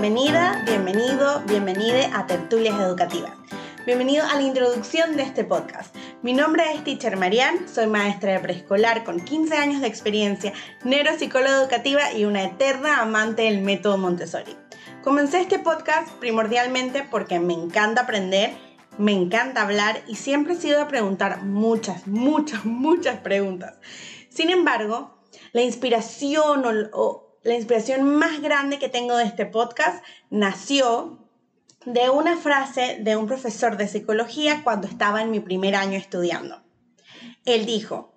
Bienvenida, bienvenido, bienvenide a Tertulias Educativas. Bienvenido a la introducción de este podcast. Mi nombre es Teacher Marianne, soy maestra de preescolar con 15 años de experiencia, neuropsicóloga educativa y una eterna amante del método Montessori. Comencé este podcast primordialmente porque me encanta aprender, me encanta hablar y siempre he sido de preguntar muchas, muchas, muchas preguntas. Sin embargo, la inspiración o, la inspiración más grande que tengo de este podcast nació de una frase de un profesor de psicología cuando estaba en mi primer año estudiando. Él dijo,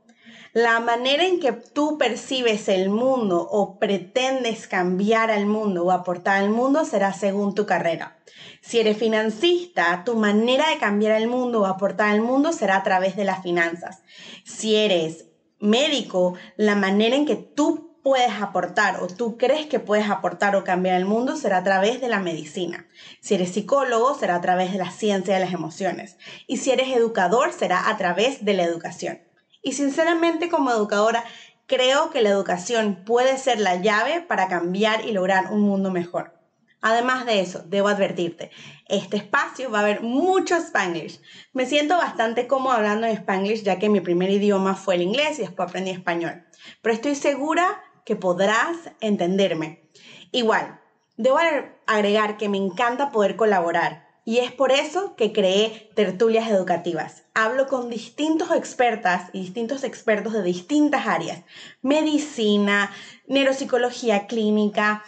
la manera en que tú percibes el mundo o pretendes cambiar al mundo o aportar al mundo será según tu carrera. Si eres financista, tu manera de cambiar el mundo o aportar al mundo será a través de las finanzas. Si eres médico, la manera en que tú puedes aportar o tú crees que puedes aportar o cambiar el mundo será a través de la medicina. Si eres psicólogo, será a través de la ciencia de las emociones. Y si eres educador, será a través de la educación. Y sinceramente como educadora, creo que la educación puede ser la llave para cambiar y lograr un mundo mejor. Además de eso, debo advertirte, este espacio va a haber mucho spanglish. Me siento bastante cómodo hablando en spanglish ya que mi primer idioma fue el inglés y después aprendí español. Pero estoy segura que podrás entenderme. Igual, debo agregar que me encanta poder colaborar y es por eso que creé tertulias educativas. Hablo con distintos expertas y distintos expertos de distintas áreas. Medicina, neuropsicología clínica,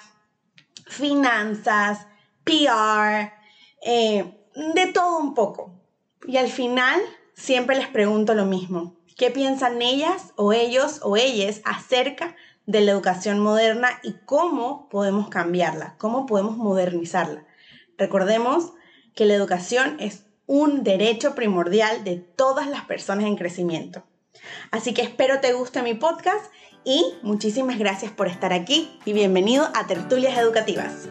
finanzas, PR, eh, de todo un poco. Y al final siempre les pregunto lo mismo. ¿Qué piensan ellas o ellos o ellas acerca de la educación moderna y cómo podemos cambiarla, cómo podemos modernizarla? Recordemos que la educación es un derecho primordial de todas las personas en crecimiento. Así que espero te guste mi podcast y muchísimas gracias por estar aquí y bienvenido a Tertulias Educativas.